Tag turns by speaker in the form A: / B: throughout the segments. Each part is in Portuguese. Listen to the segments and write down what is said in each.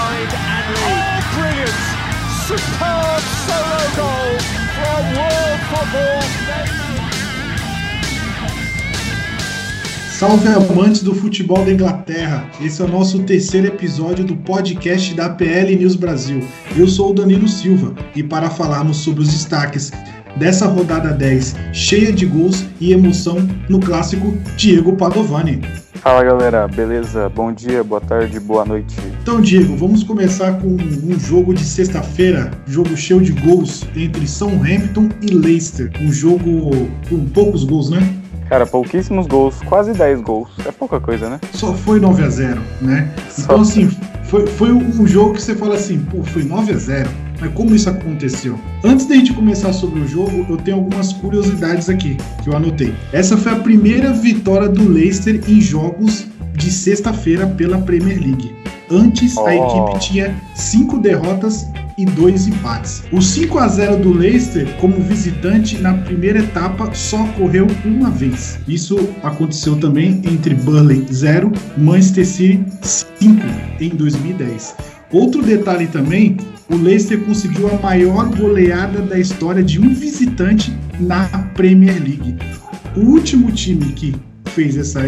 A: wide and lead. Oh, brilliant! Superb solo goal from World Football.
B: Salve amantes do futebol da Inglaterra! Esse é o nosso terceiro episódio do podcast da PL News Brasil. Eu sou o Danilo Silva e para falarmos sobre os destaques dessa rodada 10 cheia de gols e emoção no clássico Diego Padovani.
C: Fala galera, beleza? Bom dia, boa tarde, boa noite.
B: Então, Diego, vamos começar com um jogo de sexta-feira, jogo cheio de gols entre Southampton e Leicester. Um jogo com poucos gols, né?
C: Cara, pouquíssimos gols, quase 10 gols. É pouca coisa, né?
B: Só foi 9 a 0 né? Só então, assim, foi, foi um jogo que você fala assim, pô, foi 9 a 0 Mas como isso aconteceu? Antes da gente começar sobre o jogo, eu tenho algumas curiosidades aqui que eu anotei. Essa foi a primeira vitória do Leicester em jogos de sexta-feira pela Premier League. Antes, oh. a equipe tinha cinco derrotas e dois empates. O 5 a 0 do Leicester como visitante na primeira etapa só ocorreu uma vez. Isso aconteceu também entre Burnley 0, Manchester City 5 em 2010. Outro detalhe também, o Leicester conseguiu a maior goleada da história de um visitante na Premier League. O último time que fez essa,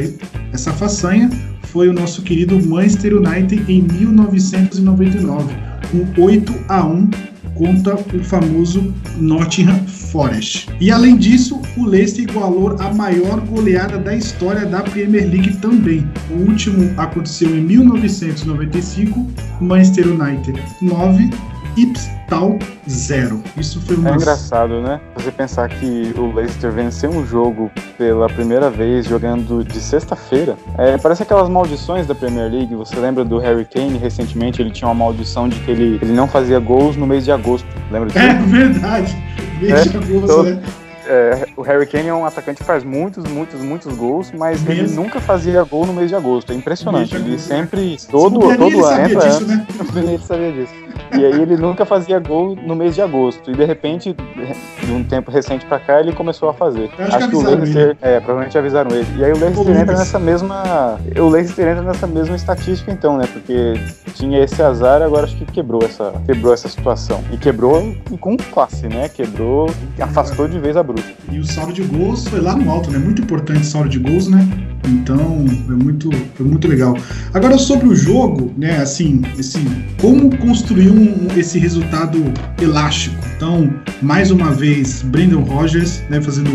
B: essa façanha foi o nosso querido Manchester United em 1999 um 8 a 1 contra o famoso Nottingham Forest. E além disso, o Leicester igualou a maior goleada da história da Premier League também. O último aconteceu em 1995, Manchester United 9, Ipstal 0. Isso foi uma.
C: É engraçado, né? Você pensar que o Leicester venceu um jogo pela primeira vez jogando de sexta-feira. É, parece aquelas maldições da Premier League. Você lembra do Harry Kane recentemente? Ele tinha uma maldição de que ele, ele não fazia gols no mês de agosto. Lembra disso?
B: É verdade. Mês é, de agosto,
C: todo, né? É, o Harry Kane é um atacante que faz muitos, muitos, muitos gols, mas Mesmo? ele nunca fazia gol no mês de agosto. É impressionante. Ele sempre, todo, todo ano entra
B: disso, né?
C: ele sabia disso. E aí ele nunca fazia gol no mês de agosto. E de repente, de um tempo recente pra cá, ele começou a fazer.
B: acho, acho que, que o Leicester,
C: é, provavelmente avisaram ele. E aí o Leicester entra nessa mesma. O Leicester entra nessa mesma estatística, então, né? Porque tinha esse azar, agora acho que quebrou essa, quebrou essa situação. E quebrou com classe, né? Quebrou, afastou de vez a bruxa.
B: E o saldo de gols foi lá no alto, né? Muito importante o saldo de gols, né? Então, é muito, foi muito legal. Agora, sobre o jogo, né? Assim, assim como construir um, esse resultado elástico. Então, mais uma vez, Brandon Rogers, né? Fazendo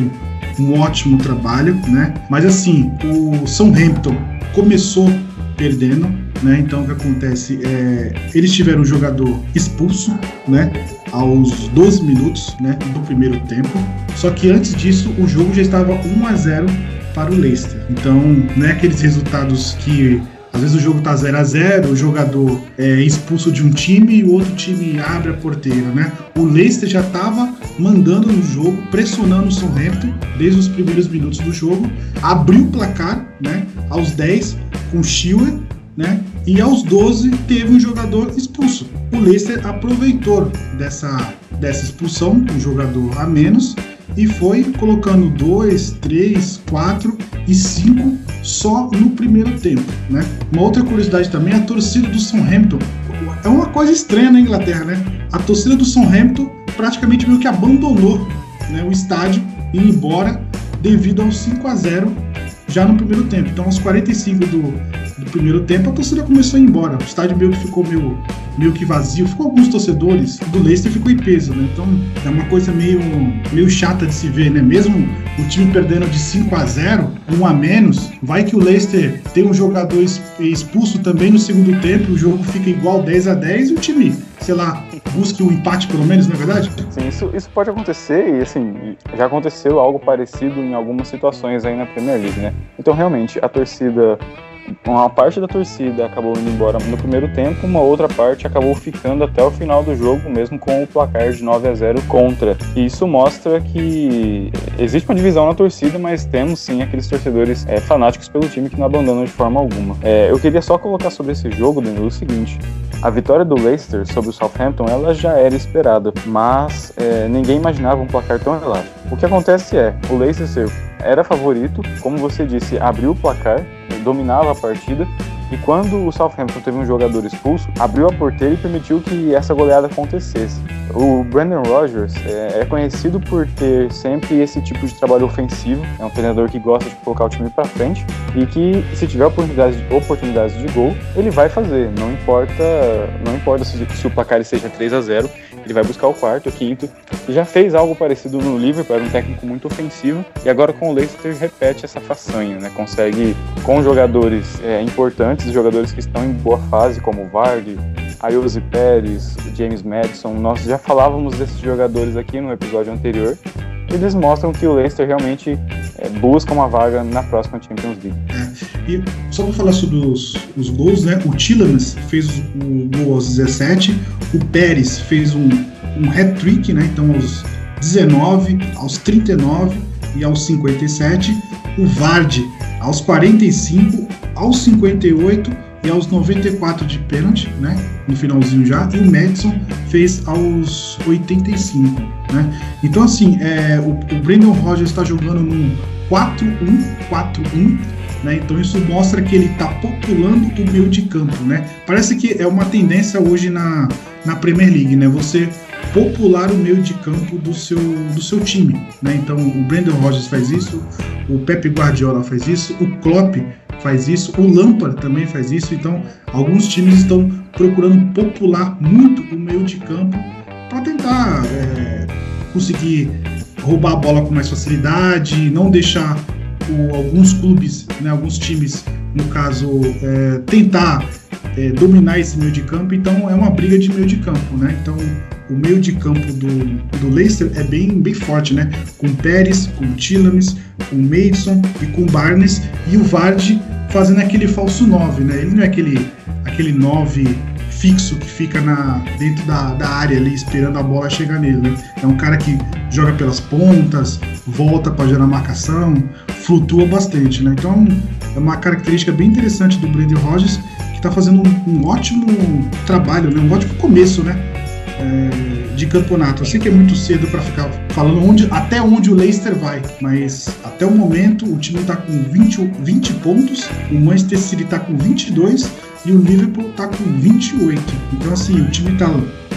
B: um ótimo trabalho, né? Mas assim, o Southampton começou perdendo, né? Então o que acontece é eles tiveram um jogador expulso, né? Aos 12 minutos, né? Do primeiro tempo. Só que antes disso o jogo já estava 1 a 0 para o Leicester. Então não é aqueles resultados que às vezes o jogo tá 0 a 0 o jogador é expulso de um time e o outro time abre a porteira, né? O Leicester já estava mandando no jogo, pressionando o Southampton desde os primeiros minutos do jogo, abriu o placar, né? Aos 10 com Schiller, né? E aos 12 teve um jogador expulso. O Leicester aproveitou dessa, dessa expulsão, um jogador a menos, e foi colocando 2, 3, 4 e 5 só no primeiro tempo. Né? Uma outra curiosidade também a torcida do Southampton. É uma coisa estranha na Inglaterra, né? A torcida do Southampton praticamente meio que abandonou né, o estádio e embora devido ao 5 a 0 já no primeiro tempo. Então, aos 45 do, do primeiro tempo, a torcida começou a ir embora. O estádio meio que ficou meio, meio que vazio. Ficou alguns torcedores do Leicester ficou em peso, né? Então, é uma coisa meio, meio chata de se ver, né? Mesmo o time perdendo de 5 a 0 um a menos, vai que o Leicester tem um jogador expulso também no segundo tempo, o jogo fica igual 10 a 10 e o time sei lá, busque um empate pelo menos, não é verdade?
C: Sim, isso, isso pode acontecer e assim, já aconteceu algo parecido em algumas situações aí na Premier League, né? Então realmente a torcida uma parte da torcida acabou indo embora no primeiro tempo, uma outra parte acabou ficando até o final do jogo, mesmo com o placar de 9 a 0 contra. E isso mostra que existe uma divisão na torcida, mas temos sim aqueles torcedores é, fanáticos pelo time que não abandonam de forma alguma. É, eu queria só colocar sobre esse jogo, Danilo, o seguinte: a vitória do Leicester sobre o Southampton ela já era esperada, mas é, ninguém imaginava um placar tão elástico. O que acontece é, o Leicester era favorito, como você disse, abriu o placar, dominava a partida, E quando o Southampton teve um jogador expulso, abriu a porteira e permitiu que essa goleada acontecesse. O Brandon Rogers é, é conhecido por ter sempre esse tipo de trabalho ofensivo. É um treinador que gosta de colocar o time para frente e que, se tiver oportunidades de, oportunidades de gol, ele vai fazer. Não importa, não importa se, se o placar seja 3 a 0 ele vai buscar o quarto, o quinto. Já fez algo parecido no Liverpool, era um técnico muito ofensivo. E agora com o Leicester repete essa façanha, né? Consegue, com jogadores é, importantes, jogadores que estão em boa fase, como o Vardy, Ayose Pérez, James Madison. Nós já falávamos desses jogadores aqui no episódio anterior. Eles mostram que o Leicester realmente é, busca uma vaga na próxima Champions League.
B: É, e só para falar sobre os, os gols, né? O Tillemans fez o gol aos 17, o Pérez fez um, um hat-trick, né? Então aos 19, aos 39 e aos 57, o Vardy aos 45, aos 58 e aos 94 de pênalti, né? No finalzinho já, e o Madison fez aos 85, né? Então, assim, é, o, o Brandon Rogers está jogando num 4-1-4-1, né? Então, isso mostra que ele está populando o meio de campo, né? Parece que é uma tendência hoje na, na Premier League, né? Você popular o meio de campo do seu, do seu time, né? Então, o Brandon Rogers faz isso, o Pepe Guardiola faz isso, o Klopp faz isso, o Lampard também faz isso. Então, alguns times estão procurando popular muito o meio de campo para tentar é, conseguir roubar a bola com mais facilidade, não deixar o, alguns clubes, né, alguns times, no caso, é, tentar é, dominar esse meio de campo. Então, é uma briga de meio de campo, né? Então, o meio de campo do, do Leicester é bem, bem forte, né? Com Pérez, com Tillames, com Mason e com Barnes e o Vardy fazendo aquele falso 9, né? Ele não é aquele, aquele 9 fixo que fica na, dentro da, da área ali esperando a bola chegar nele, né? É um cara que joga pelas pontas, volta para gerar marcação, flutua bastante, né? Então é uma característica bem interessante do Brandon Rogers que está fazendo um, um, ótimo trabalho, né? Um ótimo começo, né? É, de campeonato. Eu sei que é muito cedo para ficar falando onde, até onde o Leicester vai, mas até o momento o time está com 20, 20 pontos, o Manchester City está com 22 e o Liverpool está com 28. Então, assim, o time está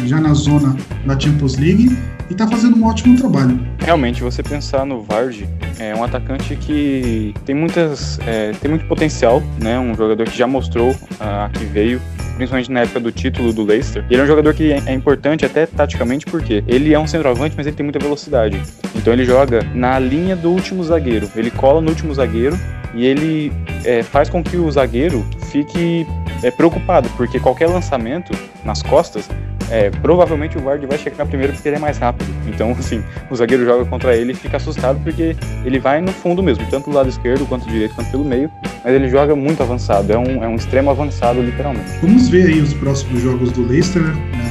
B: já na zona da Champions League e está fazendo um ótimo trabalho.
C: Realmente, você pensar no Vardy, é um atacante que tem muitas é, tem muito potencial, né? Um jogador que já mostrou a uh, que veio principalmente na época do título do Leicester. Ele é um jogador que é, é importante até taticamente porque ele é um centroavante, mas ele tem muita velocidade. Então ele joga na linha do último zagueiro. Ele cola no último zagueiro e ele é, faz com que o zagueiro fique é, preocupado, porque qualquer lançamento nas costas é, provavelmente o Vardy vai chegar na primeira porque ele é mais rápido. Então, assim, o zagueiro joga contra ele e fica assustado porque ele vai no fundo mesmo, tanto do lado esquerdo quanto do direito, quanto pelo meio, mas ele joga muito avançado, é um, é um extremo avançado, literalmente.
B: Vamos ver aí os próximos jogos do Leicester, né?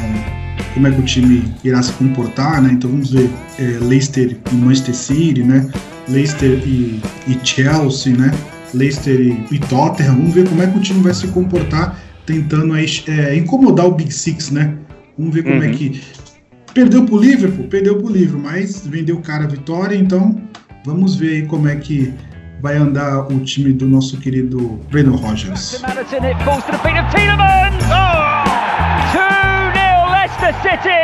B: como é que o time irá se comportar, né? Então vamos ver é, Leicester e Manchester City, né? Leicester e, e Chelsea, né? Leicester e, e, Tottenham, vamos ver como é que o time vai se comportar tentando aí, é, incomodar o Big Six, né? Vamos ver como é uhum. é que. Perdeu pro Liverpool? Perdeu pro Liverpool, mas vendeu o cara a vitória, então vamos ver aí como é que vai andar o time do nosso querido Brandon Rogers.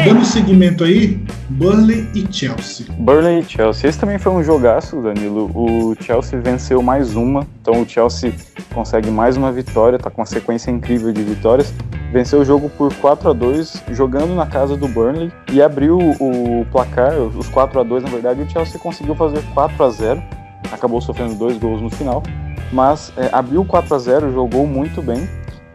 B: Dando seguimento aí, Burnley e Chelsea.
C: Burnley e Chelsea. Esse também foi um jogaço, Danilo. O Chelsea venceu mais uma, então o Chelsea consegue mais uma vitória, tá com uma sequência incrível de vitórias. Venceu o jogo por 4 a 2 jogando na casa do Burnley e abriu o placar, os 4 a 2 na verdade, o Chelsea conseguiu fazer 4 a 0 acabou sofrendo dois gols no final, mas é, abriu 4 a 0 jogou muito bem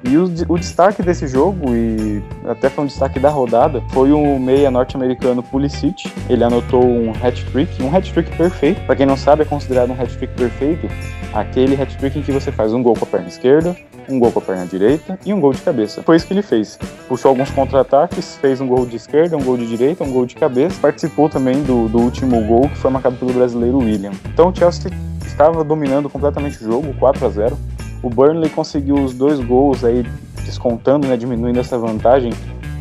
C: e o, o, destaque desse jogo, e até foi um destaque da rodada, foi o meia norte-americano Pulisic. Ele anotou um hat-trick, um hat-trick perfeito. Para quem não sabe, é considerado um hat-trick perfeito aquele hat-trick em que você faz um gol com a perna esquerda, um gol com a perna direita e um gol de cabeça. Foi isso que ele fez. Puxou alguns contra-ataques, fez um gol de esquerda, um gol de direita, um gol de cabeça. Participou também do, do último gol que foi marcado pelo brasileiro William. Então o Chelsea estava dominando completamente o jogo, 4 a 0 o Burnley conseguiu os dois gols aí, descontando, né, diminuindo essa vantagem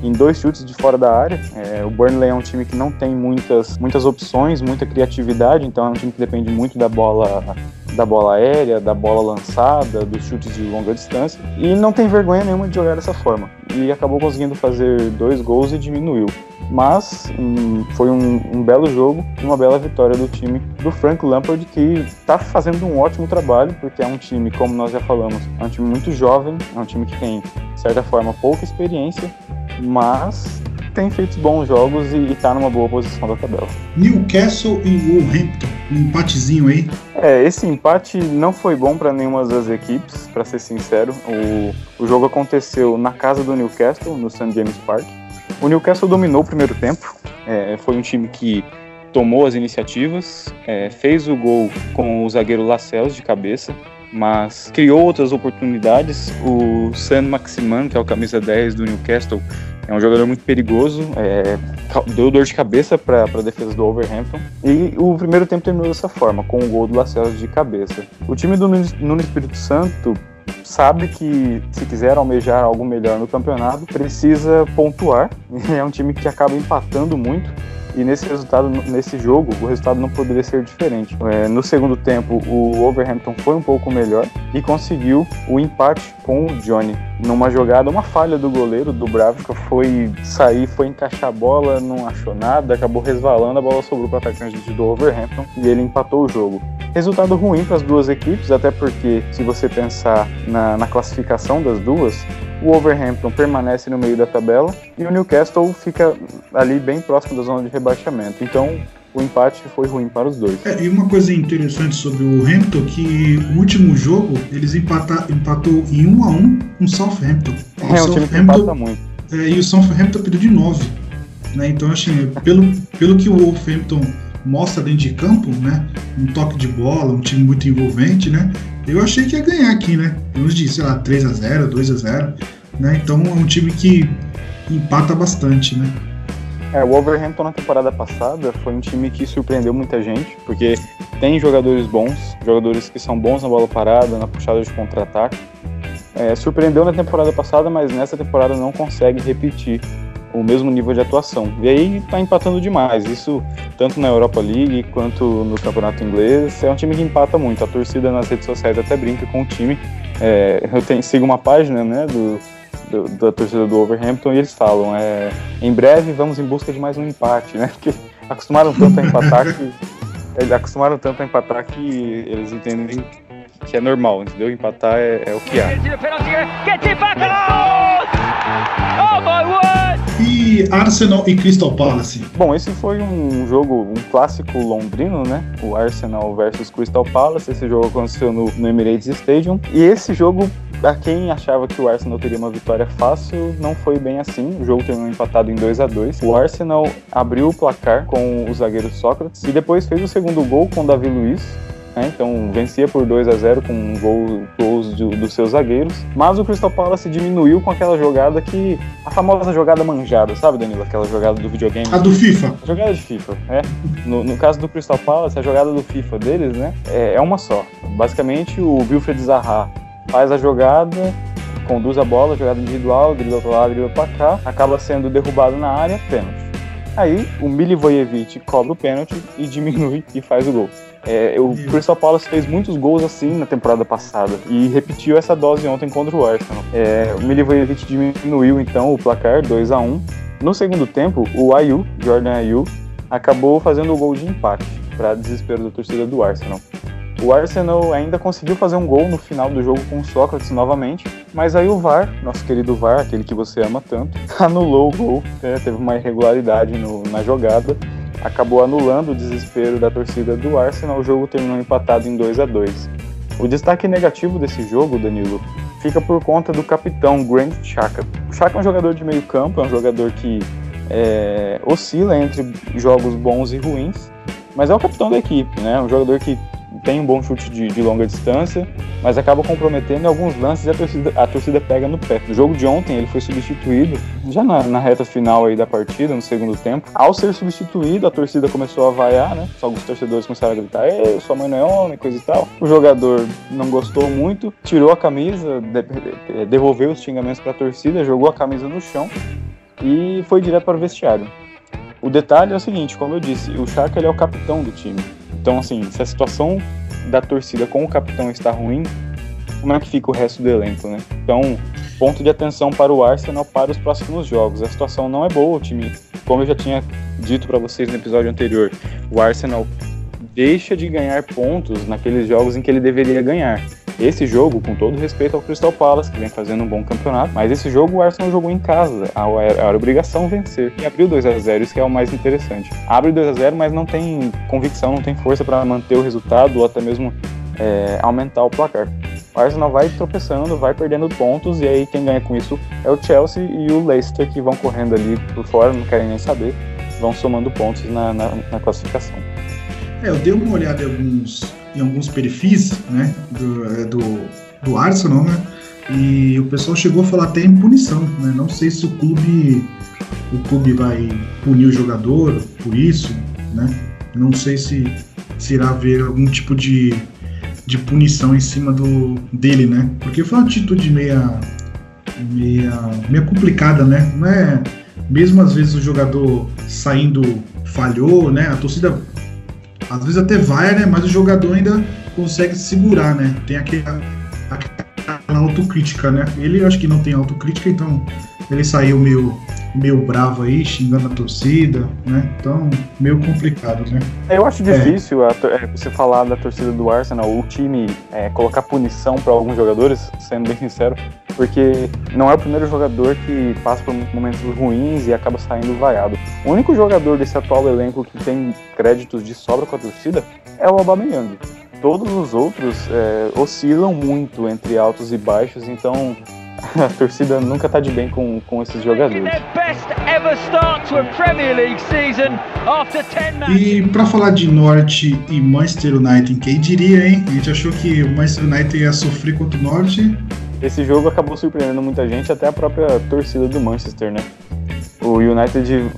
C: em dois chutes de fora da área. É, o Burnley é um time que não tem muitas, muitas opções, muita criatividade, então é um time que depende muito da bola da bola aérea, da bola lançada, dos chutes de longa distância, e não tem vergonha nenhuma de jogar dessa forma. E acabou conseguindo fazer dois gols e diminuiu. Mas um, foi um, um, belo jogo e uma bela vitória do time do Frank Lampard, que está fazendo um ótimo trabalho, porque é um time, como nós já falamos, é um time muito jovem, é um time que tem, de certa forma, pouca experiência, mas tem feito bons jogos e está numa boa posição da tabela.
B: Newcastle e Wolverhampton, um empatezinho aí.
C: É, esse empate não foi bom para nenhuma das equipes, para ser sincero. O, o jogo aconteceu na casa do Newcastle, no St. James Park. O Newcastle dominou o primeiro tempo, é, foi um time que tomou as iniciativas, é, fez o gol com o zagueiro Lascelles de cabeça, mas criou outras oportunidades. O San Maximan, que é o camisa 10 do Newcastle, é um jogador muito perigoso, é, deu dor de cabeça para a defesa do Overhampton. E o primeiro tempo terminou dessa forma, com o gol do Lacelos de cabeça. O time do Nuno Espírito Santo sabe que se quiser almejar algo melhor no campeonato, precisa pontuar. É um time que acaba empatando muito e nesse resultado, nesse jogo, o resultado não poderia ser diferente. É, no segundo tempo, o Overhampton foi um pouco melhor e conseguiu o empate com o Johnny. Numa jogada, uma falha do goleiro do Bravka foi sair, foi encaixar a bola, não achou nada, acabou resvalando, a bola sobrou para o atacante do Overhampton e ele empatou o jogo. Resultado ruim para as duas equipes, até porque se você pensar na, na classificação das duas, o Overhampton permanece no meio da tabela e o Newcastle fica ali bem próximo da zona de rebaixamento. Então, o empate foi ruim para os dois.
B: É, e uma coisa interessante sobre o Hampton que o último jogo eles empata, empatou em 1 a 1 com o Southampton.
C: O é um time que empata muito.
B: É, e o Southampton perdeu de 9. Né? Então, assim, pelo, pelo que o Wolverhampton mostra dentro de campo, né? Um toque de bola, um time muito envolvente, né? Eu achei que ia ganhar aqui, né? Uns de, sei lá, 3 a 0 2 a 0 né? Então é um time que empata bastante, né?
C: É, o Wolverhampton na temporada passada foi um time que surpreendeu muita gente, porque tem jogadores bons, jogadores que são bons na bola parada, na puxada de contra-ataque. É, surpreendeu na temporada passada, mas nessa temporada não consegue repetir o mesmo nível de atuação. E aí tá empatando demais. Isso tanto na Europa League quanto no campeonato inglês. É um time que empata muito. A torcida nas redes sociais até brinca com o time. É, eu tenho, sigo uma página né, do, do, da torcida do Overhampton e eles falam: é, em breve vamos em busca de mais um empate, né? Porque acostumaram tanto a empatar que. Eles acostumaram tanto a empatar que eles entendem que é normal, entendeu? Empatar é, é o que há.
B: E Arsenal e Crystal Palace?
C: Bom, esse foi um jogo, um clássico londrino, né? O Arsenal versus Crystal Palace. Esse jogo aconteceu no, no Emirates Stadium. E esse jogo a quem achava que o Arsenal teria uma vitória fácil, não foi bem assim. O jogo terminou empatado em 2 a 2 O Arsenal abriu o placar com o zagueiro Sócrates e depois fez o segundo gol com o Davi Luiz né? Então vencia por 2 a 0 com gol, gols do, dos seus zagueiros. Mas o Crystal Palace diminuiu com aquela jogada que. A famosa jogada manjada, sabe, Danilo? Aquela jogada do videogame.
B: A do FIFA.
C: A jogada de FIFA, é. No, no caso do Crystal Palace, a jogada do FIFA deles, né? É, é uma só. Basicamente, o Wilfred Zaha faz a jogada, conduz a bola, jogada individual, dribla pra lá, dribla pra cá, acaba sendo derrubado na área, pênalti. Aí o Milivojevic cobra o pênalti e diminui e faz o gol. É, o Crystal Palace fez muitos gols assim na temporada passada e repetiu essa dose ontem contra o Arsenal. É, o Milivojevic diminuiu então o placar 2 a 1 No segundo tempo, o Ayu, Jordan Ayu, acabou fazendo o gol de empate para desespero da torcida do Arsenal. O Arsenal ainda conseguiu fazer um gol no final do jogo com o Sócrates novamente, mas aí o VAR, nosso querido VAR, aquele que você ama tanto, anulou o gol, né? teve uma irregularidade no, na jogada acabou anulando o desespero da torcida do Arsenal. O jogo terminou empatado em 2 a 2. O destaque negativo desse jogo, Danilo, fica por conta do capitão Grant Xhaka. O Xhaka é um jogador de meio campo, é um jogador que é, oscila entre jogos bons e ruins, mas é o capitão da equipe, né? Um jogador que tem um bom chute de, de, longa distância, mas acaba comprometendo em alguns lances e a torcida, a torcida pega no pé. No jogo de ontem, ele foi substituído, já na, na, reta final aí da partida, no segundo tempo. Ao ser substituído, a torcida começou a vaiar, né? Alguns torcedores começaram a gritar, Ei, sua mãe não é homem, coisa e tal. O jogador não gostou muito, tirou a camisa, de, devolveu os xingamentos para a torcida, jogou a camisa no chão e foi direto para o vestiário. O detalhe é o seguinte, como eu disse, o Chaka ele é o capitão do time. Então, assim, se a situação da torcida com o capitão está ruim, como é que fica o resto do elenco, né? Então, ponto de atenção para o Arsenal para os próximos jogos. A situação não é boa, o time, como eu já tinha dito para vocês no episódio anterior, o Arsenal deixa de ganhar pontos naqueles jogos em que ele deveria ganhar. Esse jogo, com todo respeito ao Crystal Palace, que vem fazendo um bom campeonato, mas esse jogo o Arsenal jogou em casa, era obrigação vencer. E abriu 2 a 0 isso que é o mais interessante. Abre 2 a 0 mas não tem convicção, não tem força para manter o resultado ou até mesmo é, aumentar o placar. O Arsenal vai tropeçando, vai perdendo pontos, e aí quem ganha com isso é o Chelsea e o Leicester, que vão correndo ali por fora, não querem nem saber, vão somando pontos na, na, na classificação.
B: É, eu dei uma olhada em alguns, em alguns perfis né, do, é, do, do Arsenal, né? E o pessoal chegou a falar até em punição, né? Não sei se o clube o clube vai punir o jogador por isso, né? Não sei se, se irá haver algum tipo de, de punição em cima do dele, né? Porque foi uma atitude meia meia, meia complicada, né? Não é mesmo às vezes o jogador saindo falhou, né? A torcida às vezes até vai, né? Mas o jogador ainda consegue segurar, né? Tem aquela, aquela autocrítica, né? Ele acho que não tem autocrítica, então ele saiu meio, meio bravo aí, xingando a torcida, né? Então, meio complicado, né?
C: Eu acho difícil é. É, você falar da torcida do Arsenal, o time é, colocar punição para alguns jogadores, sendo bem sincero, porque não é o primeiro jogador que passa por momentos ruins e acaba saindo vaiado. O único jogador desse atual elenco que tem créditos de sobra com a torcida é o Aubameyang. Todos os outros é, oscilam muito entre altos e baixos, então a torcida nunca está de bem com, com esses jogadores.
B: E para falar de Norte e Manchester United, quem diria, hein? A gente achou que o Manchester United ia sofrer contra o Norte.
C: Esse jogo acabou surpreendendo muita gente, até a própria torcida do Manchester, né? O United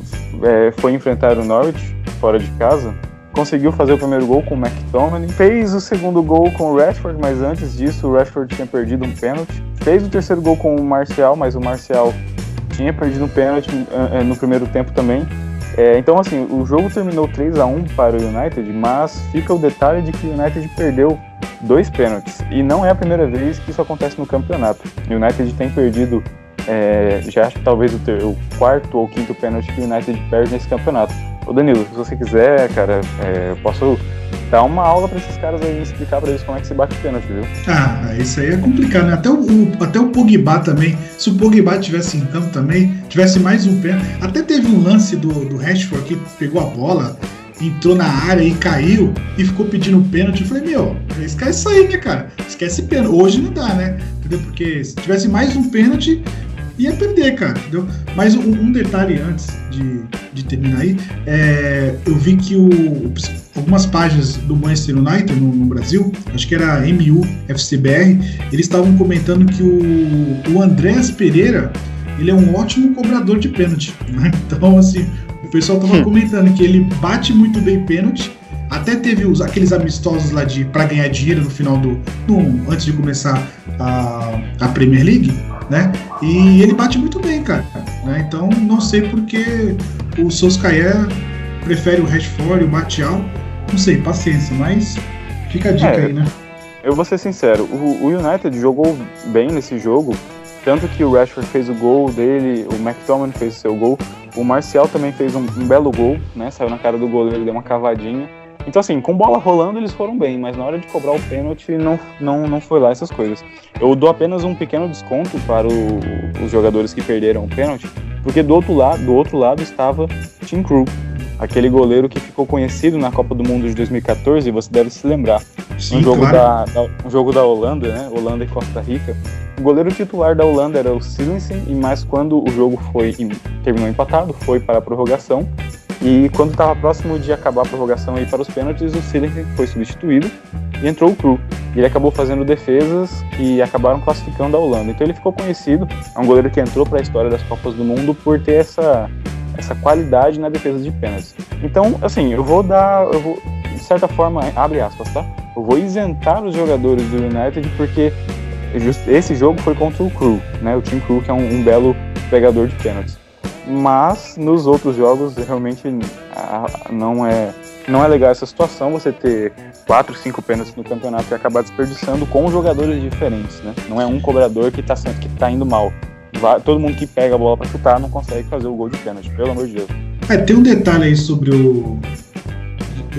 C: é, foi enfrentar o Norwich fora de casa conseguiu fazer o primeiro gol com o McTominay, fez o segundo gol com o Rashford, mas antes disso o Rashford tinha perdido um pênalti, fez o terceiro gol com o Marcial, mas o Marcial tinha perdido um pênalti eh, eh, no primeiro tempo também. É, então, assim, o jogo terminou 3 a 1 para o United, mas fica o detalhe de que o United perdeu dois pênaltis. E não é a primeira vez que isso acontece no campeonato. O United tem perdido, é, já acho que talvez o, ter, o quarto ou quinto pênalti que o United perde nesse campeonato. Ô Danilo, se você quiser, cara, é, eu posso dar uma aula para esses caras aí, explicar para eles como é que se bate pênalti, viu?
B: Ah, isso aí é complicado, né? Até o, o, até o Pogba também, se o Pogba tivesse em campo também, tivesse mais um pênalti. Até teve um lance do, do Rashford que pegou a bola, entrou na área e caiu e ficou pedindo pênalti. Eu falei, meu, esquece isso aí, né, cara? Esquece pênalti. Hoje não dá, né? Entendeu? Porque se tivesse mais um pênalti, ia perder, cara, entendeu? Mas um, um detalhe antes de, de terminar aí, é, eu vi que o, algumas páginas do Manchester United no, no, Brasil, acho que era MU FCBR, eles estavam comentando que o, o Andrés Pereira ele é um ótimo cobrador de pênalti. Né? Então, assim, o pessoal estava hum. comentando que ele bate muito bem pênalti. Até teve os, aqueles amistosos lá de para ganhar dinheiro no final do. No, antes de começar a, a Premier League né? E ele bate muito bem, cara. Né? Então não sei porque o Soskaia prefere o Rashford e o Martial. Não sei, paciência, mas fica a dica é, aí, né?
C: Eu vou ser sincero, o, o United jogou bem nesse jogo, tanto que o Rashford fez o gol dele, o McTominay fez o seu gol, o Marcial também fez um, um belo gol, né? Saiu na cara do goleiro, deu uma cavadinha. Então, assim, com bola rolando eles foram bem, mas na hora de cobrar o pênalti não, não, não foi lá essas coisas. Eu dou apenas um pequeno desconto para o, os jogadores que perderam o pênalti, porque do outro lado, do outro lado estava Tim Crew, aquele goleiro que ficou conhecido na Copa do Mundo de 2014, você deve se lembrar. Sim, um, jogo claro. da, da, um jogo da Holanda, né? Holanda e Costa Rica. O goleiro titular da Holanda era o Silensen, e mais quando o jogo foi terminou empatado, foi para a prorrogação. E quando estava próximo de acabar a prorrogação aí para os pênaltis, o Silensen foi substituído e entrou o Cru. Ele acabou fazendo defesas que acabaram classificando a Holanda. Então ele ficou conhecido, é um goleiro que entrou para a história das Copas do Mundo por ter essa, essa qualidade na defesa de pênaltis. Então, assim, eu vou dar, eu vou, de certa forma, abre aspas, tá? Eu vou isentar os jogadores do United porque esse jogo foi contra o Cru, né? O time Cru que é um, um belo pegador de pênaltis. Mas nos outros jogos realmente não é não é legal essa situação você ter quatro, cinco pênaltis no campeonato e acabar desperdiçando com jogadores diferentes, né? Não é um cobrador que tá, que tá indo mal. Todo mundo que pega a bola para chutar não consegue fazer o gol de pênalti, pelo amor de Deus.
B: É, tem um detalhe aí sobre o.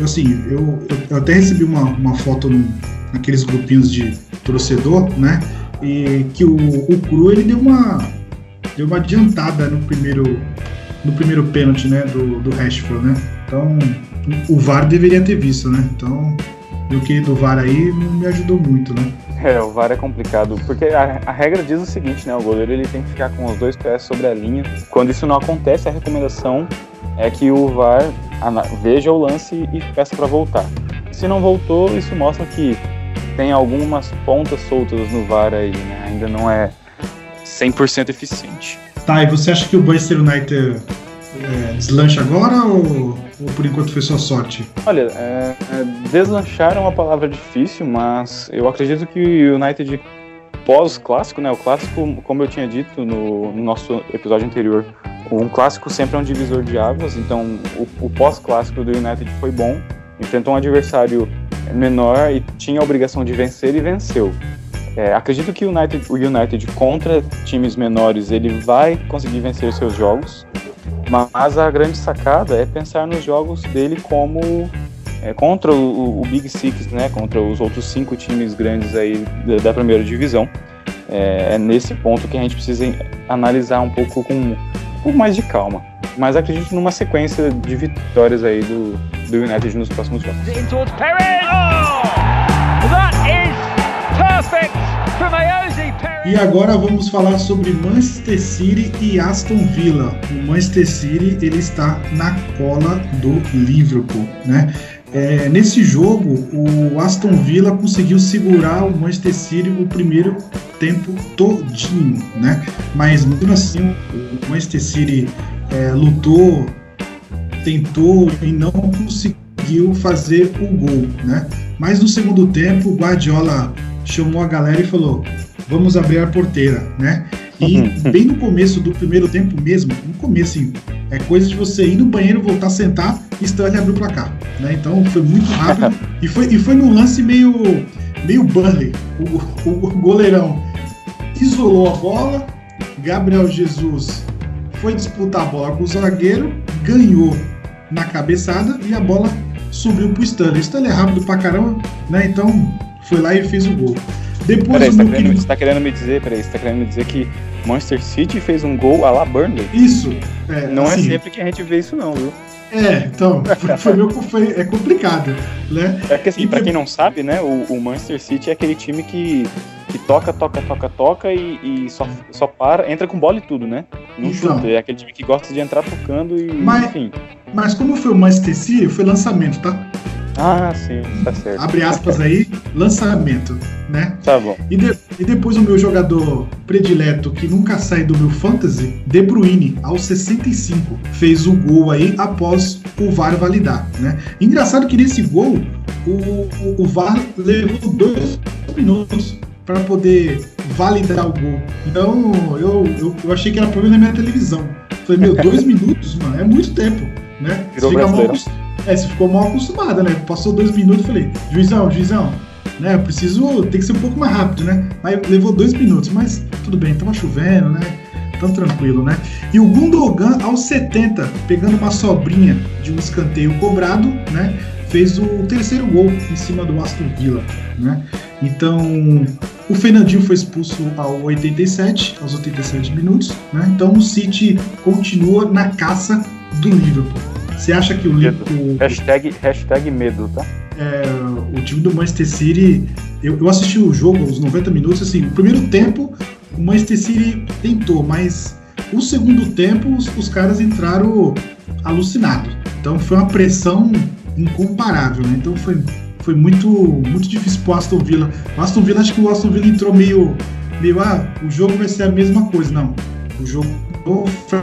B: Assim, eu, eu até recebi uma, uma foto no, naqueles grupinhos de torcedor, né? E que o, o Cru ele deu uma deu uma adiantada no primeiro no primeiro pênalti, né, do, do Rashford, né? Então, o VAR deveria ter visto, né? Então, meu querido VAR aí não me ajudou muito, né?
C: É, o VAR é complicado, porque a, a, regra diz o seguinte, né? O goleiro ele tem que ficar com os dois pés sobre a linha. Quando isso não acontece, a recomendação é que o VAR veja o lance e peça para voltar. Se não voltou, isso mostra que tem algumas pontas soltas no VAR aí, né? Ainda não é 100% eficiente.
B: Tá, e você acha que o Manchester United é, deslancha agora ou, ou, por enquanto foi só sorte?
C: Olha, é, é, deslanchar é uma palavra difícil, mas eu acredito que o United pós-clássico, né? O clássico, como eu tinha dito no, no, nosso episódio anterior, um clássico sempre é um divisor de águas, então o, o pós-clássico do United foi bom, enfrentou um adversário menor e tinha a obrigação de vencer e venceu. É, acredito que o United, o United contra times menores ele vai conseguir vencer seus jogos, mas a grande sacada é pensar nos jogos dele como é, contra o, o, Big Six, né, contra os outros cinco times grandes aí da, da primeira divisão. É, é, nesse ponto que a gente precisa analisar um pouco com um pouco mais de calma. Mas acredito numa sequência de vitórias aí do, do United nos próximos jogos.
B: E agora vamos falar sobre Manchester City e Aston Villa. O Manchester City ele está na cola do Liverpool, né? É, nesse jogo, o Aston Villa conseguiu segurar o Manchester City o primeiro tempo todinho, né? Mas mesmo assim, o Manchester City é, lutou, tentou e não conseguiu fazer o gol, né? Mas no segundo tempo, o Guardiola chamou a galera e falou: vamos abrir a porteira, né? E uhum. bem no começo do primeiro tempo mesmo, no começo, assim, é coisa de você ir no banheiro, voltar a sentar e Stanley abrir o placar, né? Então foi muito rápido e foi, e foi num lance meio, meio Burnley. O, o, o goleirão isolou a bola, Gabriel Jesus foi disputar a bola com o zagueiro, ganhou na cabeçada e a bola subiu pro Stanley. Stanley é rápido pra caramba, né? Então foi lá e fez o gol.
C: Depois peraí, você, tá querendo, você tá querendo me dizer, peraí, você tá querendo me dizer que Manchester City fez um gol a la Burnley?
B: Isso.
C: É, não é assim, é sempre que a gente vê isso não, viu?
B: É, então, foi, meu, foi, é complicado, né?
C: É que assim, e pra quem não sabe, né, o, o, Manchester City é aquele time que, que toca, toca, toca, toca e, e só, só para, entra com bola e tudo, né? Não então, chuta, é aquele time que gosta de entrar tocando e,
B: mas, enfim. Mas como foi o Manchester City, foi lançamento, tá?
C: Ah, sim, tá certo.
B: Abre aspas aí, lançamento, né?
C: Tá bom.
B: E, de, e depois o meu jogador predileto, que nunca sai do meu fantasy, De Bruyne, aos 65, fez o gol aí após o VAR validar, né? Engraçado que nesse gol, o, o, o VAR levou dois minutos para poder validar o gol. Então, eu, eu, eu achei que era problema na minha televisão. Falei, meu, dois minutos, mano, é muito tempo, né?
C: Você fica mal,
B: é, você ficou mal acostumada, né? Passou dois minutos, falei, juizão, juizão, né? Eu preciso, tem que ser um pouco mais rápido, né? Aí levou dois minutos, mas tudo bem, tava chovendo, né? Tão tranquilo, né? E o Gundogan, aos 70, pegando uma sobrinha de um escanteio cobrado, né? Fez o terceiro gol em cima do Aston Villa, né? Então, o Fernandinho foi expulso ao 87, aos 87 minutos, né? Então o City continua na caça do Liverpool. Você acha que o, o
C: hashtag, hashtag medo, tá?
B: É, o time do Manchester City, eu, eu assisti o jogo, os 90 minutos, assim, o primeiro tempo o Manchester City tentou, mas o segundo tempo os, os caras entraram alucinados. Então foi uma pressão incomparável, né? Então foi, foi muito, muito difícil pro Aston Villa. O Aston Villa, acho que o Aston Villa entrou meio, meio ah, o jogo vai ser a mesma coisa. Não, o jogo foi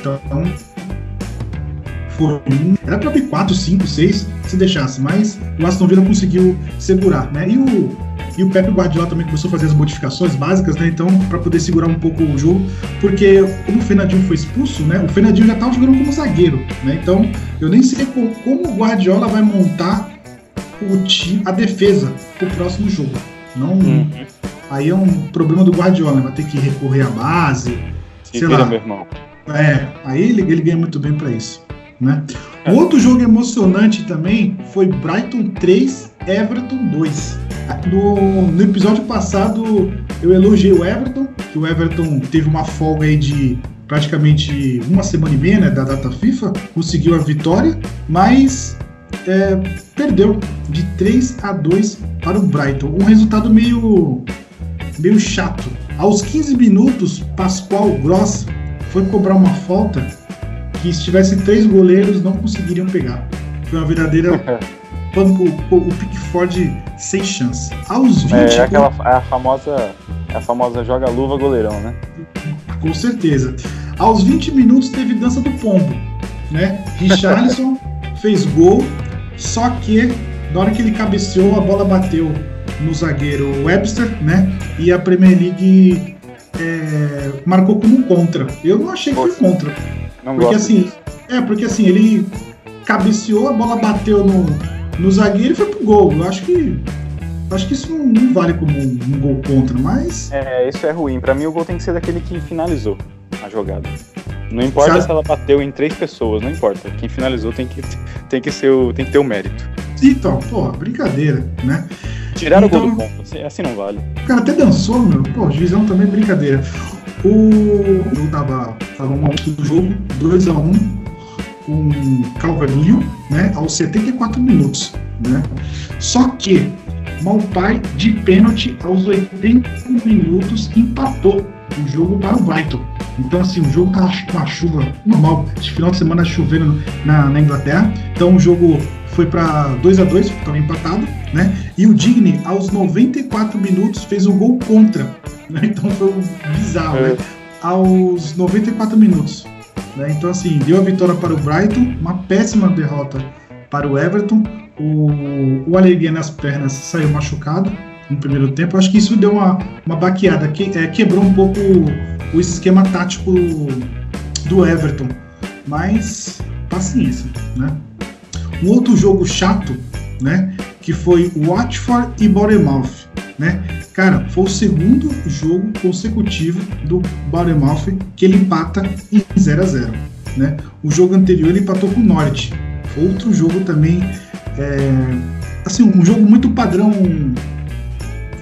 B: então, foram era para ter 4, 5, 6 se deixasse, mas o Aston Villa conseguiu segurar, né? E o, E o Pepe Guardiola também começou a fazer as modificações básicas, né? Então, para poder segurar um pouco o jogo, porque como o Fernandinho foi expulso, né? O Fernandinho já estava jogando como zagueiro, né? Então, eu nem sei como, como o Guardiola vai montar o time, a defesa pro próximo jogo. Não, uhum. Aí é um problema do Guardiola, né? vai ter que recorrer à base. Se sei vira, lá. meu irmão. É, aí ele, ele ganha muito bem para isso. Né? É. Outro jogo emocionante também foi Brighton 3, Everton 2. No, no episódio passado eu elogiei o Everton, que o Everton teve uma folga aí de praticamente uma semana e meia né, da data FIFA, conseguiu a vitória, mas é, perdeu de 3 a 2 para o Brighton. Um resultado meio, meio chato. Aos 15 minutos, Pascoal Gross foi cobrar uma falta que se tivesse três goleiros não conseguiriam pegar. Foi uma verdadeira o, o Pickford sem chance. Aos 20
C: É, é aquela é a famosa é a famosa joga luva goleirão, né?
B: Com certeza. Aos 20 minutos teve dança do pombo, né? Richarlison fez gol, só que na hora que ele cabeceou, a bola bateu no zagueiro Webster, né? E a Premier League é, marcou como contra. Eu não achei que foi contra. Não porque assim, é, porque assim, ele cabeceou, a bola bateu no, no zagueiro e foi pro gol. Eu acho que. Acho que isso não, não vale como um, um, gol contra, mas.
C: É, isso é ruim. Para mim o gol tem que ser daquele que finalizou a jogada. Não importa Sabe? se ela bateu em três pessoas, não importa. Quem finalizou tem que, tem que, ser o, tem que ter o mérito.
B: Então, porra, brincadeira, né?
C: Tiraram então, o gol do ponto, assim, assim não vale.
B: O cara até dançou, meu. Pô, juizão também é brincadeira. O jogo tava, tava um do jogo, 2x1 um, com Calvaninho, né? Aos 74 minutos, né? Só que Malpai de pênalti aos 80 minutos empatou o jogo para o Brighton. Então, assim, o jogo com uma chuva normal, de final de semana chovendo na, na Inglaterra. Então, o jogo foi para 2 a 2 estava empatado, né? E o Digny, aos 94 minutos, fez um gol contra. Né? Então foi bizarro, é. né? Aos 94 minutos. Né? Então, assim, deu a vitória para o Brighton, uma péssima derrota para o Everton. O, o Alegria nas pernas saiu machucado no primeiro tempo. Acho que isso deu uma, uma baqueada, que, é, quebrou um pouco o, o esquema tático do Everton. Mas paciência, né? Um outro jogo chato, né? Que foi Watford e Bournemouth, né? Cara, foi o segundo jogo consecutivo do Bournemouth que ele empata em 0 a 0 né? O jogo anterior ele empatou com o Norte. Outro jogo também, é, assim, um jogo muito padrão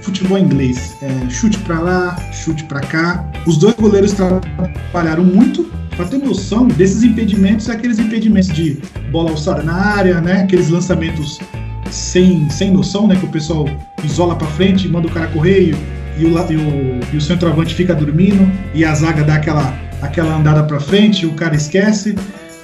B: futebol inglês. É, chute para lá, chute para cá. Os dois goleiros trabalharam muito para ter noção desses impedimentos, é aqueles impedimentos de bola alçada na área, né? Aqueles lançamentos sem, sem noção, né? Que o pessoal isola para frente, manda o cara correr e, o, e, o, e o centroavante fica dormindo e a zaga dá aquela, aquela andada para frente, o cara esquece.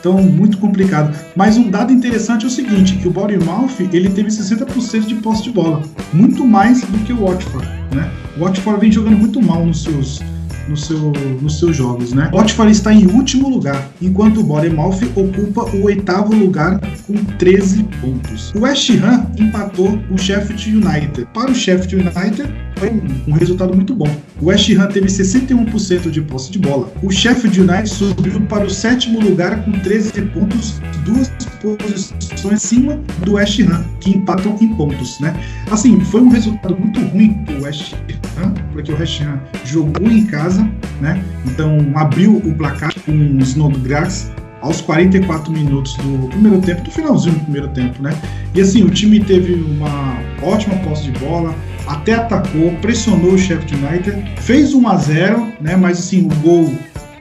B: Então, muito complicado. Mas um dado interessante é o seguinte, que o Bournemouth, ele teve 60% de posse de bola. Muito mais do que o Watford, né? O Watford vem jogando muito mal nos seus no seu, nos seus jogos, né? Watford está em último lugar, enquanto o Bournemouth ocupa o oitavo lugar com 13 pontos. O West Ham empatou o Sheffield United. Para o Sheffield United, foi um, resultado muito bom. O West Ham teve 61% de posse de bola. O Sheffield United subiu para o sétimo lugar com 13 pontos, duas posições acima do West Ham, que empatam em pontos, né? Assim, foi um resultado muito ruim para o West Ham, porque o West Ham jogou em casa, né? Então abriu o placar com o Snodgrass aos 44 minutos do primeiro tempo, do finalzinho do primeiro tempo, né? E assim, o time teve uma ótima posse de bola, até atacou, pressionou o Sheffield United, fez 1 a 0, né? Mas assim, o gol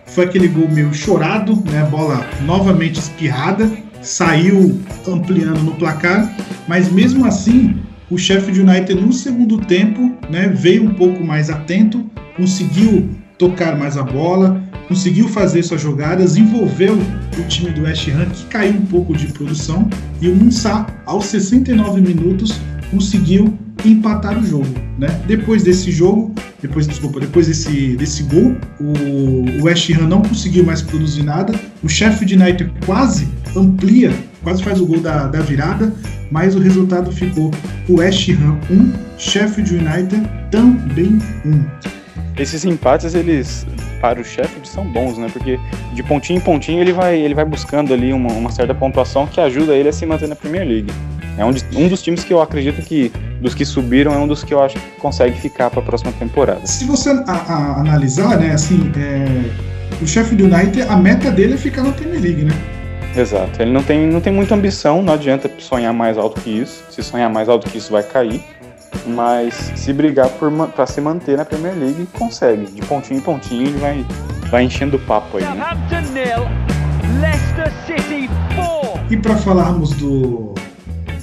B: foi aquele gol meio chorado, né? A bola novamente espirrada, saiu ampliando no placar, mas mesmo assim, o Sheffield United no segundo tempo, né, veio um pouco mais atento, conseguiu tocar mais a bola, conseguiu fazer suas jogadas, envolveu o time do West Ham, que caiu um pouco de produção, e o Munsá, aos 69 minutos, conseguiu empatar o jogo, né? Depois desse jogo, depois desculpa, depois desse, desse gol, o, o West Ham não conseguiu mais produzir nada. O Sheffield United quase amplia quase faz o gol da, da virada, mas o resultado ficou o West Ham 1, Sheffield United também 1.
C: Esses empates, eles, para o Sheffield, são bons, né? Porque de pontinho em pontinho ele vai, ele vai buscando ali uma, uma certa pontuação que ajuda ele a se manter na Premier League. É um, de, um dos times que eu acredito que, dos que subiram, é um dos que eu acho que consegue ficar para a próxima temporada.
B: Se você a, a, analisar, né, assim, é, o Sheffield United, a meta dele é ficar na Premier League, né?
C: Exato. Ele não tem, não tem muita ambição, não adianta sonhar mais alto que isso. Se sonhar mais alto que isso, vai cair. Mas se brigar para se manter na Premier League, consegue. De pontinho em pontinho, ele vai, vai enchendo o papo aí. Né?
B: E para falarmos do,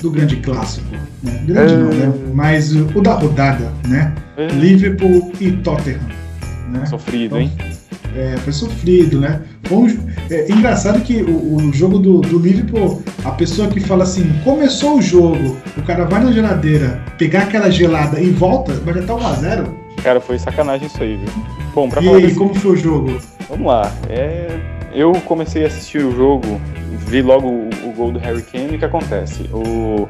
B: do grande clássico, né? grande é... não, né? Mas o, o, da rodada, né? É... Liverpool e Tottenham. Né?
C: Sofrido, então, hein?
B: É, foi sofrido, né? Bom, é engraçado que o, o jogo do, do, Liverpool, a pessoa que fala assim, começou o jogo, o cara vai na geladeira, pegar aquela gelada e volta, vai já tá 1x0.
C: Cara, foi sacanagem isso aí, viu?
B: Bom, pra e aí, desse... como foi o jogo?
C: Vamos lá. É... Eu comecei a assistir o jogo, vi logo gol do Harry Kane o que acontece? O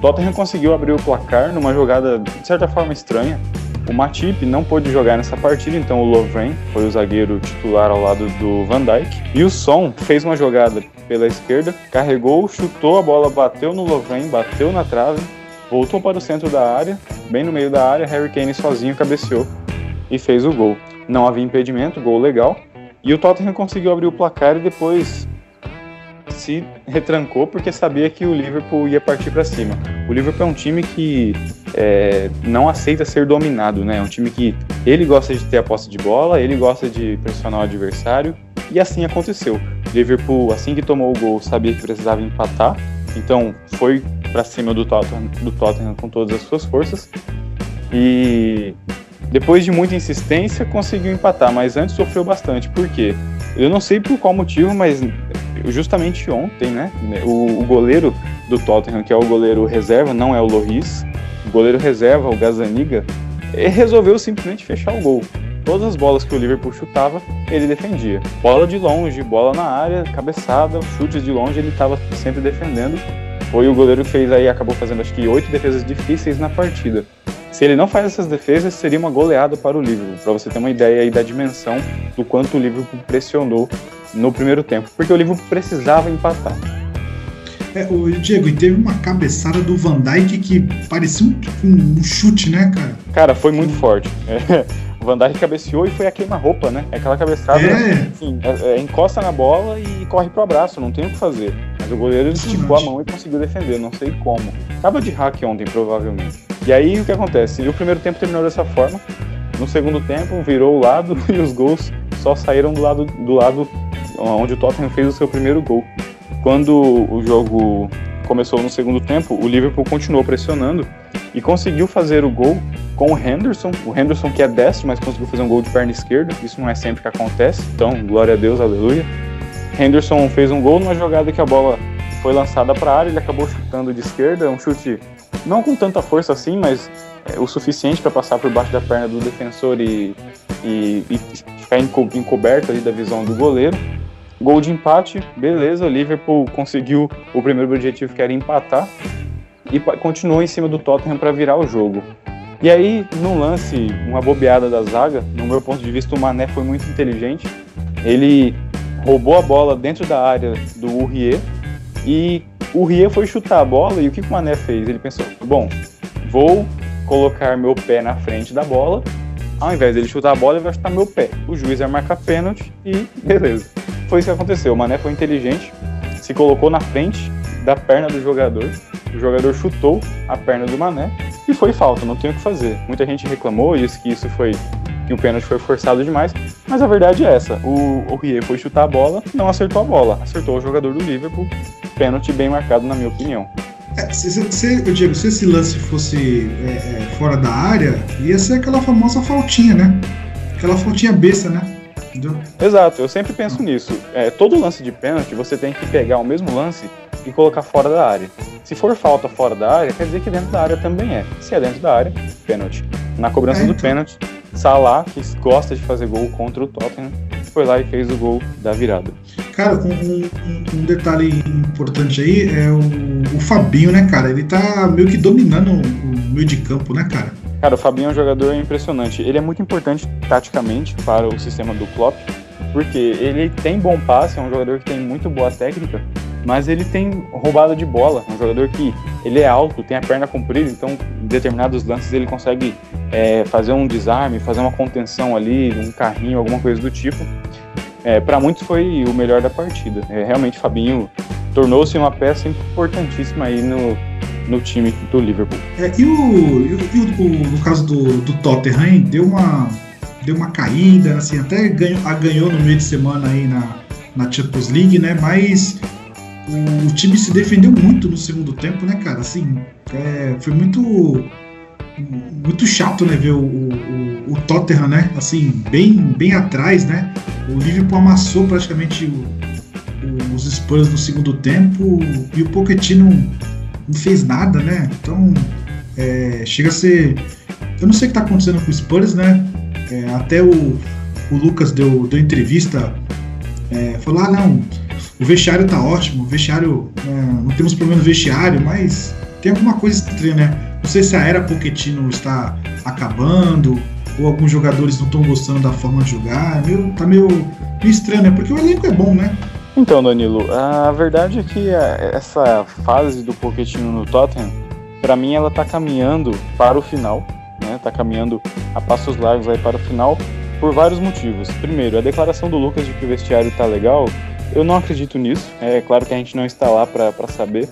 C: Tottenham conseguiu abrir o placar numa jogada de certa forma estranha. O Matip não pôde jogar nessa partida, então o Lovren foi o zagueiro titular ao lado do Van Dijk. E o Son fez uma jogada pela esquerda, carregou, chutou, a bola bateu no Lovren, bateu na trave, voltou para o centro da área, bem no meio da área, Harry Kane sozinho cabeceou e fez o gol. Não havia impedimento, gol legal. E o Tottenham conseguiu abrir o placar e depois se retrancou porque sabia que o Liverpool ia partir para cima. O Liverpool é um time que é, não aceita ser dominado, né? É um time que ele gosta de ter a posse de bola, ele gosta de pressionar o adversário e assim aconteceu. Liverpool, assim que tomou o gol, sabia que precisava empatar, então foi para cima do Tottenham, do Tottenham com todas as suas forças e depois de muita insistência conseguiu empatar, mas antes sofreu bastante. Por quê? Eu não sei por qual motivo, mas justamente ontem, né? O, o, goleiro do Tottenham, que é o goleiro reserva, não é o Loris, o goleiro reserva, o Gazaniga, resolveu simplesmente fechar o gol. Todas as bolas que o Liverpool chutava, ele defendia. Bola de longe, bola na área, cabeçada, chutes de longe, ele estava sempre defendendo. Foi o goleiro que fez aí, acabou fazendo acho que oito defesas difíceis na partida. Se ele não faz essas defesas, seria uma goleada para o Liverpool, para você ter uma ideia aí da dimensão do quanto o Liverpool pressionou no primeiro tempo, porque o Liverpool precisava empatar.
B: É, o Diego, e teve uma cabeçada do Van Dijk que parecia um, um, um chute, né, cara?
C: Cara, foi muito forte. É, o Van Dijk cabeceou e foi a queima-roupa, né? É aquela cabeçada, é. Assim, é, é, encosta na bola e corre pro abraço, não tem o que fazer. Mas o goleiro esticou a mão e conseguiu defender, não sei como. Tava de hack ontem, provavelmente. E aí o que acontece? E o primeiro tempo terminou dessa forma. No segundo tempo virou o lado e os gols só saíram do lado do lado onde o Tottenham fez o seu primeiro gol. Quando o jogo começou no segundo tempo, o Liverpool continuou pressionando e conseguiu fazer o gol com o Henderson. O Henderson que é destro, mas conseguiu fazer um gol de perna esquerda. Isso não é sempre que acontece. Então, glória a Deus, aleluia. Henderson fez um gol numa jogada que a bola foi lançada para a área, ele acabou chutando de esquerda, um chute não com tanta força assim, mas é, o suficiente para passar por baixo da perna do defensor e, e, e ficar encoberto ali da visão do goleiro. Gol de empate, beleza, Liverpool conseguiu o primeiro objetivo que era empatar e continuou em cima do Tottenham para virar o jogo. E aí, num lance, uma bobeada da zaga, no meu ponto de vista, o Mané foi muito inteligente. Ele roubou a bola dentro da área do Urrier e o Urrier foi chutar a bola e o que o Mané fez? Ele pensou: bom, vou colocar meu pé na frente da bola, ao invés dele chutar a bola, ele vai chutar meu pé. O juiz vai marcar pênalti e beleza foi isso que aconteceu. O Mané foi inteligente, se colocou na frente da perna do jogador, o jogador chutou a perna do Mané e foi falta, não tem o que fazer. Muita gente reclamou disse que isso foi que o pênalti foi forçado demais, mas a verdade é essa. O, Rie foi chutar a bola, não acertou a bola, acertou o jogador do Liverpool. Pênalti bem marcado, na minha opinião.
B: É, se, se, Diego, se esse lance fosse é, é, fora da área, ia ser aquela famosa faltinha, né? Aquela faltinha besta, né?
C: Exato, eu sempre penso nisso. É, todo lance de pênalti, você tem que pegar o mesmo lance e colocar fora da área. Se for falta fora da área, quer dizer que dentro da área também é. Se é dentro da área, pênalti. Na cobrança é, então. do pênalti, Salah, que gosta de fazer gol contra o Tottenham, foi lá e fez o gol da virada.
B: Cara, um, um, um, detalhe importante aí é o, o, Fabinho, né, cara? Ele tá meio que dominando o meio de campo, né, cara?
C: Cara, o Fabinho é um jogador impressionante. Ele é muito importante taticamente para o sistema do Klopp, porque ele tem bom passe, é um jogador que tem muito boa técnica, mas ele tem roubada de bola. É um jogador que ele é alto, tem a perna comprida, então em determinados lances ele consegue é, fazer um desarme, fazer uma contenção ali, um carrinho, alguma coisa do tipo. É, para muitos foi o melhor da partida. É, realmente Fabinho tornou-se uma peça importantíssima aí no, no time do Liverpool.
B: É, e, o, e o, o, no caso do, do Tottenham, deu uma, deu uma caída, assim, até ganhou, ganhou no meio de semana aí na, na Champions League, né? Mas o time se defendeu muito no segundo tempo, né, cara? Assim, é, foi muito muito chato, né, ver o, o, o, Tottenham, né, assim, bem, bem atrás, né? O Liverpool amassou praticamente o, os Spurs no segundo tempo e o Pochettino não fez nada, né? Então, é, chega a ser... Eu não sei o que está acontecendo com o Spurs, né? É, até o, o Lucas deu, deu entrevista, é, falou, ah, não o vestiário tá ótimo, o vestiário. É, não temos problema no vestiário, mas tem alguma coisa estranha, né? Não sei se a era Pochettino está acabando, ou alguns jogadores não estão gostando da forma de jogar. É meio, tá meio, meio estranho, né? Porque o elenco é bom, né?
C: Então, Danilo, a verdade é que essa fase do Pochettino no Tottenham, para mim, ela tá caminhando para o final, né? Tá caminhando a passos largos aí para o final por vários motivos. Primeiro, a declaração do Lucas de que o vestiário tá legal eu não acredito nisso. É claro que a gente não está lá para saber,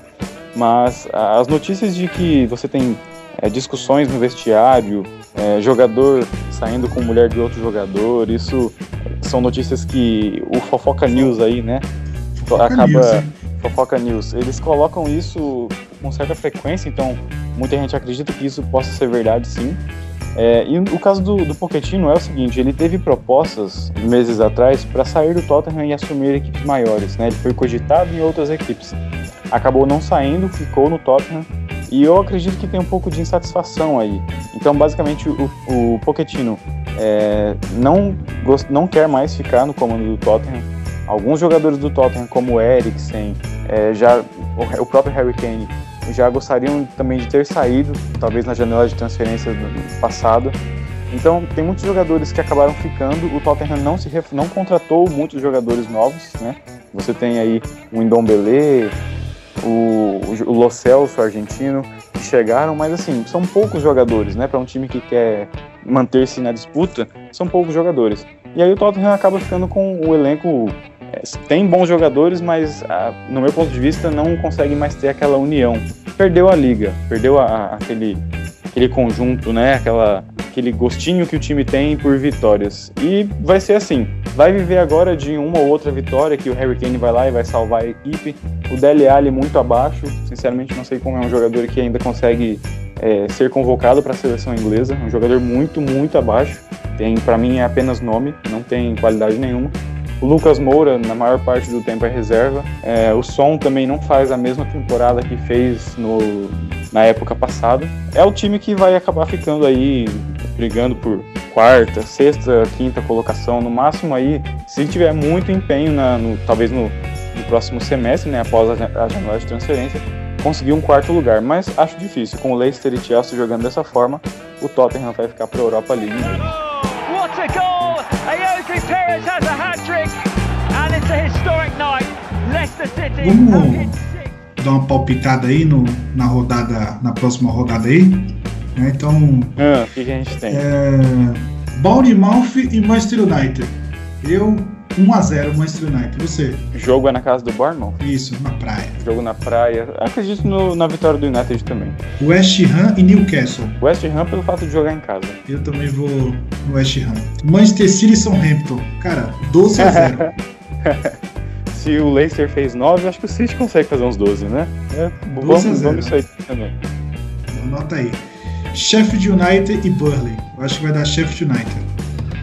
C: mas as notícias de que você tem é, discussões no vestiário, é, jogador saindo com mulher de outro jogador, isso são notícias que o Fofoca News aí, né, Fofoca acaba News, Fofoca News. Eles colocam isso com certa frequência, então muita gente acredita que isso possa ser verdade, sim. É, e o caso do, do Pochettino é o seguinte, ele teve propostas meses atrás para sair do Tottenham e assumir equipes maiores, né? Ele foi cogitado em outras equipes. Acabou não saindo, ficou no Tottenham e eu acredito que tem um pouco de insatisfação aí. Então, basicamente, o, o Pochettino é, não, não quer mais ficar no comando do Tottenham. Alguns jogadores do Tottenham, como o Eriksen, é, já, o, o próprio Harry Kane, já gostariam também de ter saído, talvez na janela de transferência passada. Então, tem muitos jogadores que acabaram ficando. O Tottenham não se não contratou muitos jogadores novos, né? Você tem aí o Indombele, o, o Lo Celso, argentino, que chegaram, mas assim, são poucos jogadores, né? Para um time que quer manter-se na disputa, são poucos jogadores. E aí o Tottenham acaba ficando com o elenco é, tem bons jogadores, mas ah, no meu ponto de vista não consegue mais ter aquela união. Perdeu a liga, perdeu a, aquele, aquele conjunto, né? Aquela, aquele gostinho que o time tem por vitórias. E vai ser assim. Vai viver agora de uma ou outra vitória que o Harry Kane vai lá e vai salvar a equipe. O Dele Alli muito abaixo. Sinceramente não sei como é um jogador que ainda consegue é, ser convocado para a seleção inglesa. Um jogador muito, muito abaixo. Tem, para mim, é apenas nome, não tem qualidade nenhuma. O Lucas Moura, na maior parte do tempo, é reserva. É, o Som também não faz a mesma temporada que fez no, na época passada. É o time que vai acabar ficando aí brigando por quarta, sexta, quinta colocação, no máximo aí, se tiver muito empenho, na, no, talvez no, no, próximo semestre, né, após a, a janela de transferência, conseguir um quarto lugar. Mas acho difícil. Com o Leicester e Chelsea jogando dessa forma, o Tottenham vai ficar para a Europa League. What a goal! Perez has a hat-trick
B: and it's a historic night. Leicester City Vamos dar uma palpitada aí no, na rodada, na próxima rodada aí. Né? Então.
C: Ah, o que, que, a gente tem?
B: É, Bournemouth e Manchester United. Eu 1x0 Manchester United. Você?
C: Jogo é na casa do Bournemouth?
B: Isso, na praia.
C: Jogo na praia. Acredito no, na vitória do United também.
B: West Ham e Newcastle.
C: West Ham pelo fato de jogar em casa.
B: Eu também vou no West Ham. Manchester City e Southampton. Cara, 12 a 0.
C: Se o Leicester fez 9, acho que o City consegue fazer uns 12, né? É, vamos, vamos isso aí também.
B: Anota aí. Sheffield United e Burley. Eu acho que vai dar Sheffield United.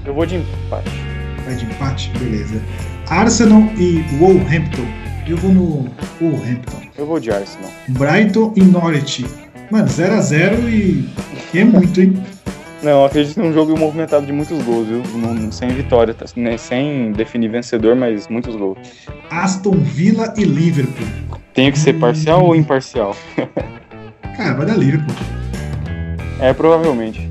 C: Eu vou de empate.
B: Vai de empate? Beleza. Arsenal e Wolverhampton. Eu vou no Wolverhampton.
C: Eu vou de Arsenal.
B: Brighton e Norwich. Mano, 0x0 e... e é muito, hein?
C: Não, acredito num jogo movimentado de muitos gols, viu? Sem vitória, tá? né? sem definir vencedor, mas muitos gols.
B: Aston Villa e Liverpool.
C: Tem que ser parcial hum. ou imparcial?
B: Cara, vai dar Liverpool.
C: É, provavelmente.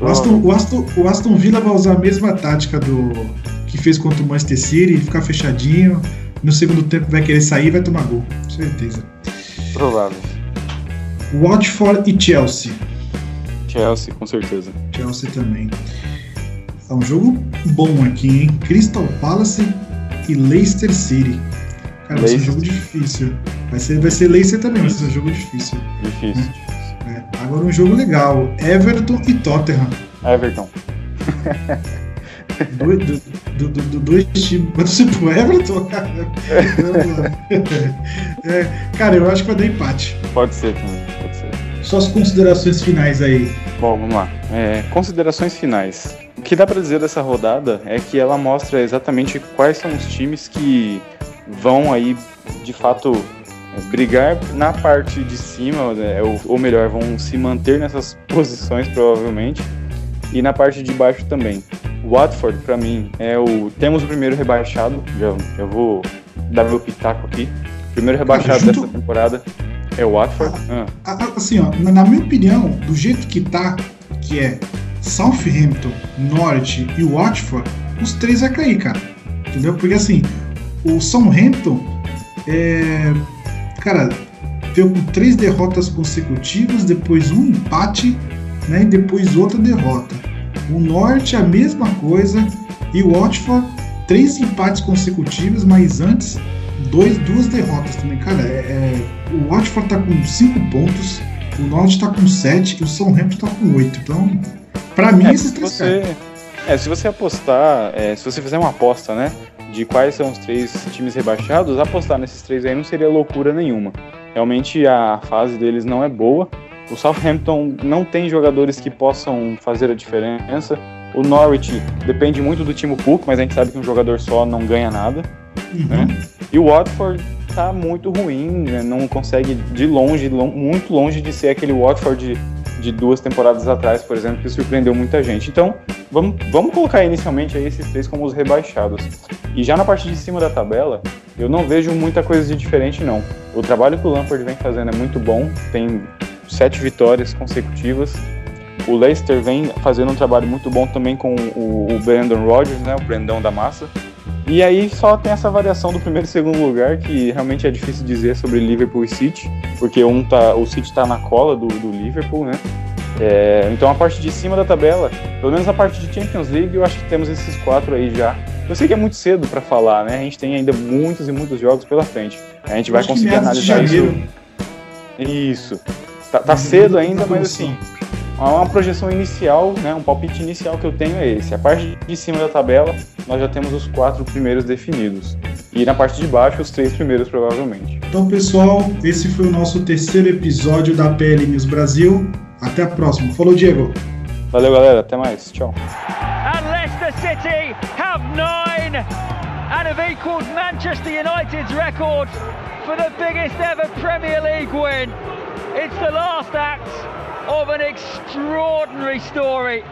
B: O Aston, o, Aston, o Aston Villa vai usar a mesma tática do que fez contra o Manchester City, ficar fechadinho. No segundo tempo vai querer sair e vai tomar gol. Certeza.
C: Provável.
B: Watford e Chelsea.
C: Chelsea, com certeza.
B: Chelsea também. É um jogo bom aqui, hein? Crystal Palace e Leicester City. Cara, vai ser um jogo difícil. Vai ser, vai ser Leicester também, vai ser um jogo difícil.
C: Difícil.
B: É. Agora um jogo legal. Everton e Tottenham.
C: Everton.
B: dois, do, do, do, dois times. Mas você pro Everton, cara. é, cara, eu acho que vai dar empate.
C: Pode ser também, pode ser.
B: Suas considerações finais aí.
C: Bom, vamos lá. É, considerações finais. O que dá para dizer dessa rodada é que ela mostra exatamente quais são os times que vão aí, de fato, brigar na parte de cima, né, ou, ou melhor, vão se manter nessas posições provavelmente, e na parte de baixo também. Watford, para mim, é o. Temos o primeiro rebaixado, já, já vou dar meu pitaco aqui. Primeiro rebaixado Cara, dessa temporada é o Watford.
B: Ah, ah. Assim, ó, na minha opinião, do jeito que tá, que é Southampton, Norte e Watford, os três vai cair, cara. Entendeu? Porque assim, o Southampton é. Cara, veio com três derrotas consecutivas, depois um empate, né? E depois outra derrota. O Norte a mesma coisa e o Watford três empates consecutivos, mas antes dois, duas derrotas também. Cara, é, é, o Watford tá com cinco pontos, o Norte tá com sete e o Southampton tá com oito. Então, para mim, é, esses três você,
C: é, se você apostar, é, se você fizer uma aposta, né, de quais são os três times rebaixados, apostar nesses três aí não seria loucura nenhuma. Realmente a fase deles não é boa. O Southampton não tem jogadores que possam fazer a diferença. O Norwich depende muito do Timo Cook, mas a gente sabe que um jogador só não ganha nada. Uhum. Né? E o Watford tá muito ruim, né? não consegue de longe, muito longe de ser aquele Watford de, de, duas temporadas atrás, por exemplo, que surpreendeu muita gente. Então, vamos, vamos colocar inicialmente aí esses três como os rebaixados. E já na parte de cima da tabela, eu não vejo muita coisa de diferente, não. O trabalho que o Lampard vem fazendo é muito bom, tem sete vitórias consecutivas. O Leicester vem fazendo um trabalho muito bom também com o, o Brandon Rodgers, né, o Brandão da massa. E aí só tem essa variação do primeiro e segundo lugar, que realmente é difícil dizer sobre Liverpool e City, porque um tá, o City está na cola do, do Liverpool, né? É, então a parte de cima da tabela, pelo menos a parte de Champions League, eu acho que temos esses quatro aí já. Eu sei que é muito cedo para falar, né? A gente tem ainda muitos e muitos jogos pela frente. A gente vai conseguir analisar isso. Isso. Tá, tá cedo ainda, mas assim, uma projeção inicial, né, um palpite inicial que eu tenho é esse. A parte de cima da tabela, nós já temos os quatro primeiros definidos. E na parte de baixo, os três primeiros, provavelmente.
B: Então, pessoal, esse foi o nosso terceiro episódio da PL News Brasil. Até a próxima. Falou, Diego.
C: Valeu, galera. Até mais. Tchau.
D: And have equaled Manchester United's record for the biggest ever Premier League win. It's the last act of an extraordinary story.